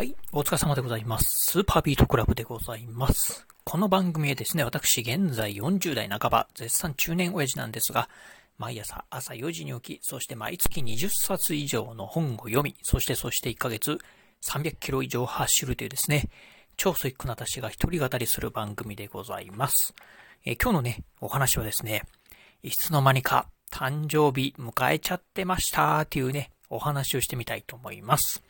はい、お疲れ様でございます。スーパービートクラブでございます。この番組へですね、私現在40代半ば、絶賛中年親父なんですが、毎朝朝4時に起き、そして毎月20冊以上の本を読み、そしてそして1ヶ月300キロ以上走るというですね、超スイックな私が一人語りする番組でございます。え今日のね、お話はですね、いつの間にか誕生日迎えちゃってましたっていうね、お話をしてみたいと思います。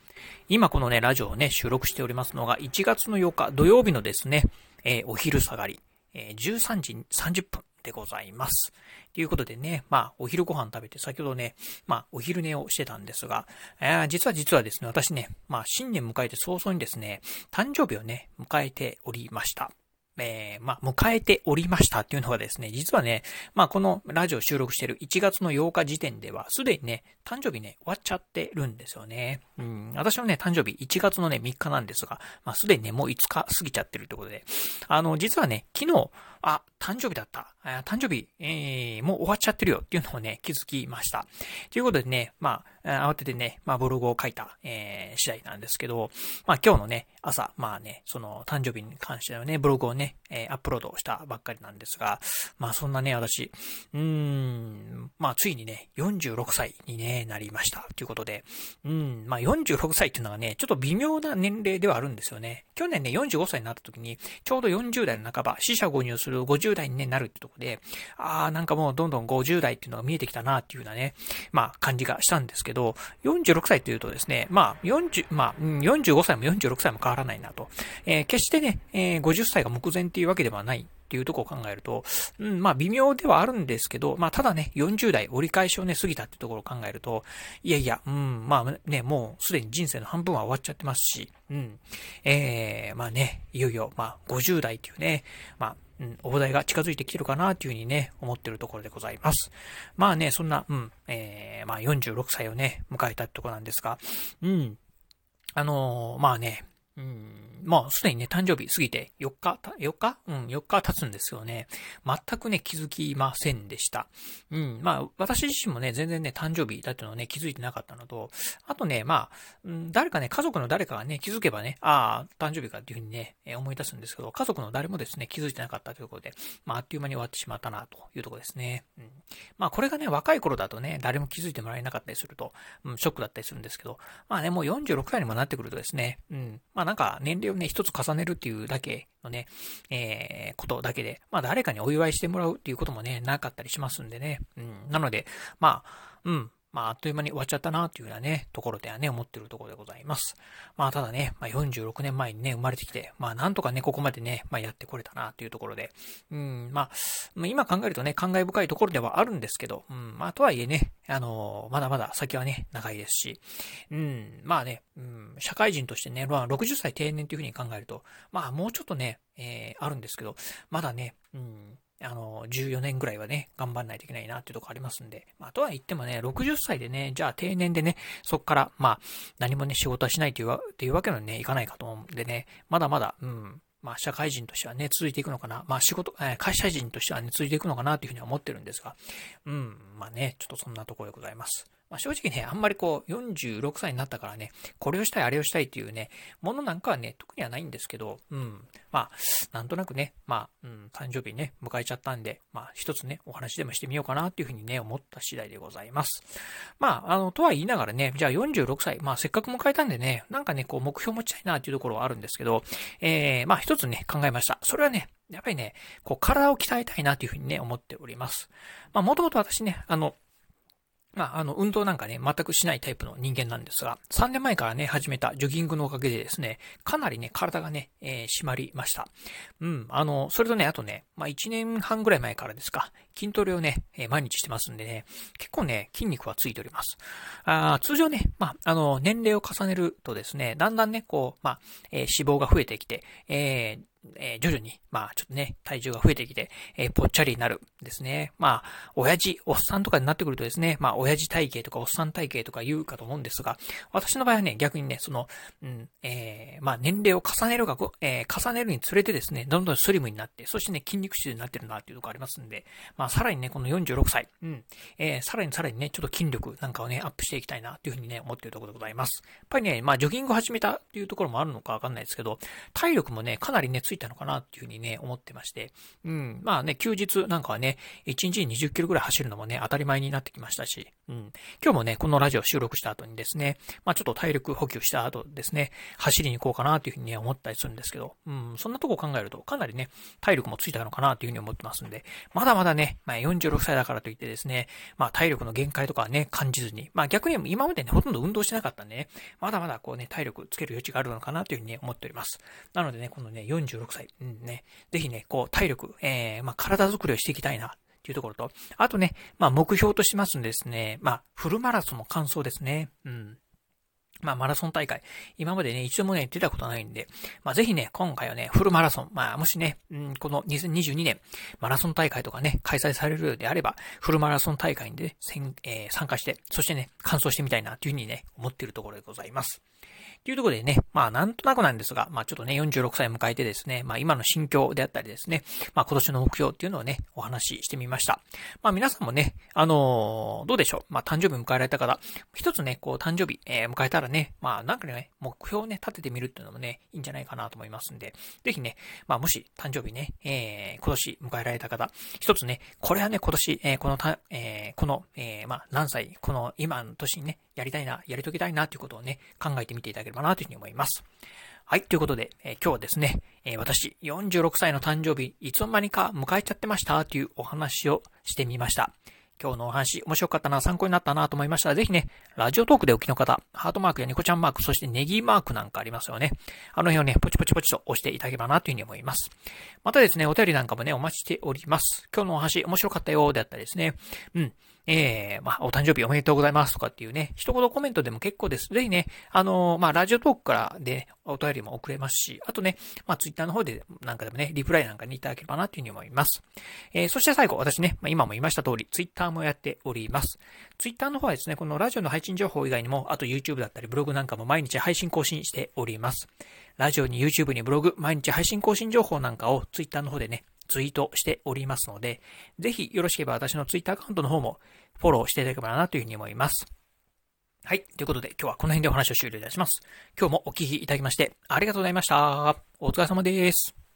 今このね、ラジオをね、収録しておりますのが1月の8日土曜日のですね、えーお昼下がり、えー13時30分でございます。ということでね、まあ、お昼ご飯食べて、先ほどね、まあ、お昼寝をしてたんですが、えー実は実はですね、私ね、まあ、新年迎えて早々にですね、誕生日をね、迎えておりました。えーまあ、迎えておりましたっていうのがですね、実はね、まあ、このラジオ収録してる1月の8日時点では、すでにね、誕生日ね、終わっちゃってるんですよね。うん、私のね、誕生日1月のね、3日なんですが、まあ、すでにね、もう5日過ぎちゃってるってことで、あの、実はね、昨日、あ、誕生日だった。誕生日、えー、もう終わっちゃってるよっていうのをね、気づきました。ということでね、まあ、慌ててね、まあ、ブログを書いた、えー、次第なんですけど、まあ、今日のね、朝、まあね、その、誕生日に関してはね、ブログをね、えーアップロードしたばっかりなんですが、まあ、そんなね、私、うーん、まあ、ついにね、46歳にね、なりました。ということで、うん、まあ、46歳っていうのがね、ちょっと微妙な年齢ではあるんですよね。去年ね、45歳になった時に、ちょうど40代の半ば、死者誤入する50代に、ね、なるってとこで、あー、なんかもうどんどん50代っていうのが見えてきたなっていうようなね、まあ、感じがしたんですけど、46歳というとですね、まあ、40、まあ、45歳も46歳も変わらないなと。えー決してね、えー50歳が目前っていうわけではない。っていうとこを考えると、うん、まあ微妙ではあるんですけど、まあただね、40代折り返しをね、過ぎたってところを考えると、いやいや、うん、まあね、もうすでに人生の半分は終わっちゃってますし、うん、えー、まあね、いよいよ、まあ50代っていうね、まあ、うん、お題が近づいてきてるかなっていうふうにね、思ってるところでございます。まあね、そんな、うん、えー、まあ46歳をね、迎えたってとこなんですが、うん、あのーまあね、うん、まあ、すでにね、誕生日過ぎて4日、4日？うん、4日経つんですよね。全くね、気づきませんでした。うん、まあ、私自身もね、全然ね、誕生日だっていうのをね、気づいてなかったのと、あとね、まあ、うん誰かね、家族の誰かがね、気づけばね、ああ、誕生日かっていうふうにね、え思い出すんですけど、家族の誰もですね、気づいてなかったということで、まあ、あっという間に終わってしまったな、というとこですね。うん。まあ、これがね、若い頃だとね、誰も気づいてもらえなかったりすると、うん、ショックだったりするんですけど、まあね、もう46歳にもなってくるとですね、うん、まあなんか年齢をね、一つ重ねるっていうだけのね、えー、ことだけで、まあ誰かにお祝いしてもらうっていうこともね、なかったりしますんでね、うん、なので、まあ、うん、まあ、あっという間に終わっちゃったなっていうようなね、ところではね、思ってるところでございます。まあ、ただね、まあ、46年前にね、生まれてきて、まあ、なんとかね、ここまでね、まあ、やってこれたなっていうところで、うん、まあ、今考えるとね、感慨深いところではあるんですけど、うん、まあ、とはいえね、あのまだまだ先はね、長いですし、うん、まあね、うん、社会人としてね、まあ、60歳定年というふうに考えると、まあ、もうちょっとね、えー、あるんですけど、まだね、うん、あの、14年ぐらいはね、頑張んないといけないなっていうとこありますんで。まあ、とは言ってもね、60歳でね、じゃあ定年でね、そっから、まあ、何もね、仕事はしないというわっていうわけにはね、いかないかと思うんでね、まだまだ、うん、まあ、社会人としてはね、続いていくのかな。まあ、仕事、えー会社人としてはね、続いていくのかなというふうには思ってるんですが、うん、まあね、ちょっとそんなところでございます。まあ、正直ね、あんまりこう、46歳になったからね、これをしたい、あれをしたいっていうね、ものなんかはね、特にはないんですけど、うん。まあ、なんとなくね、まあ、うん、誕生日ね、迎えちゃったんで、まあ、一つね、お話でもしてみようかなっていうふうにね、思った次第でございます。まあ、あの、とは言いながらね、じゃあ46歳、まあ、せっかく迎えたんでね、なんかね、こう、目標持ちたいなっていうところはあるんですけど、えー、まあ、一つね、考えました。それはね、やっぱりね、こう、体を鍛えたいなというふうにね、思っております。まあ、もともと私ね、あの、まあ、あの、運動なんかね、全くしないタイプの人間なんですが、3年前からね、始めたジョギングのおかげでですね、かなりね、体がね、えー締まりました。うん、あの、それとね、あとね、まあ、1年半ぐらい前からですか、筋トレをね、え毎日してますんでね、結構ね、筋肉はついております。あ通常ね、まあ、あの、年齢を重ねるとですね、だんだんね、こう、まあ、えー脂肪が増えてきて、えーえー徐々に、まあ、ちょっとね、体重が増えてきて、えーぽっちゃりになるですね。まあ、親父、おっさんとかになってくるとですね、まあ、親父体型とかおっさん体型とか言うかと思うんですが、私の場合はね、逆にね、その、うん、えーまあ、年齢を重ねるが、えー重ねるにつれてですね、どんどんスリムになって、そしてね、筋肉質になってるなっていうところありますんで、まあ、さらにね、この46歳、うん、えー、さらにさらにね、ちょっと筋力なんかをね、アップしていきたいな、というふうにね、思っているところでございます。やっぱりね、まあ、ジョギングを始めたっていうところもあるのかわかんないですけど、体力もね、かなりね、ついたのかな、っていうふうにね、思ってまして、うん、まあね、休日なんかはね、1日に20キロぐらい走るのもね、当たり前になってきましたし、うん、今日もね、このラジオ収録した後にですね、まあ、ちょっと体力補給した後ですね、走りに行こうかな、というふうにね、思ったりするんですけど、うん、そんなとこ考えると、かなりね、体力もついたのかな、というふうに思ってますんで、まだまだね、まあ、46歳だからといってですね、まあ、体力の限界とかね、感じずに、まあ、逆に今までね、ほとんど運動してなかったんでね、まだまだこうね、体力つける余地があるのかな、というふうにね、思っております。なのでね、このね、46歳、うんね、ぜひね、こう、体力、えー、まあ、体作りをしていきたいな、っていうところと、あとね、まあ、目標としますんでですね、まあ、フルマラソンの完走ですね。うん。まあ、マラソン大会。今までね、一度もね、出たことないんで、まあ、ぜひね、今回はね、フルマラソン。まあ、もしね、うん、この2022年、マラソン大会とかね、開催されるようであれば、フルマラソン大会にね、えー、参加して、そしてね、完走してみたいな、というふうにね、思っているところでございます。というところでね、まあなんとなくなんですが、まあちょっとね、46歳迎えてですね、まあ今の心境であったりですね、まあ今年の目標っていうのをね、お話ししてみました。まあ皆さんもね、あのー、どうでしょう？まあ誕生日迎えられた方、一つね、こう誕生日、えー、迎えたらね、まあなんかね、目標をね、立ててみるっていうのもね、いいんじゃないかなと思いますんで、ぜひね、まあもし誕生日ね、えー、今年迎えられた方、一つね、これはね、今年、えー、このた、えー、この、えー、まあ何歳、この今の年にね、やりたいな、やり遂げたいなということをね、考えてみていただければなというふうに思います。はい、ということで、えー、今日はですね、えー、私、46歳の誕生日、いつの間にか迎えちゃってましたというお話をしてみました。今日のお話、面白かったな、参考になったなと思いましたら、ぜひね、ラジオトークでお聞きの方、ハートマークやニコちゃんマーク、そしてネギマークなんかありますよね。あの辺をね、ポチポチポチと押していただければなというふうに思います。またですね、お便りなんかもね、お待ちしております。今日のお話、面白かったよ、であったりですね。うん。えー、まあ、お誕生日おめでとうございますとかっていうね、一言コメントでも結構です。ぜひね、あのー、まあ、ラジオトークからでお便りも送れますし、あとね、まあ、ツイッターの方でなんかでもね、リプライなんかにいただければなというふうに思います。えー、そして最後、私ね、まあ、今も言いました通り、ツイッターもやっております。ツイッターの方はですね、このラジオの配信情報以外にも、あと YouTube だったりブログなんかも毎日配信更新しております。ラジオに YouTube にブログ、毎日配信更新情報なんかをツイッターの方でね、ツイートしておりますので、ぜひよろしければ私のツイッターアカウントの方もフォローしていただければなというふうに思います。はい。ということで、今日はこの辺でお話を終了いたします。今日もお聞きいただきまして、ありがとうございました。お疲れ様です。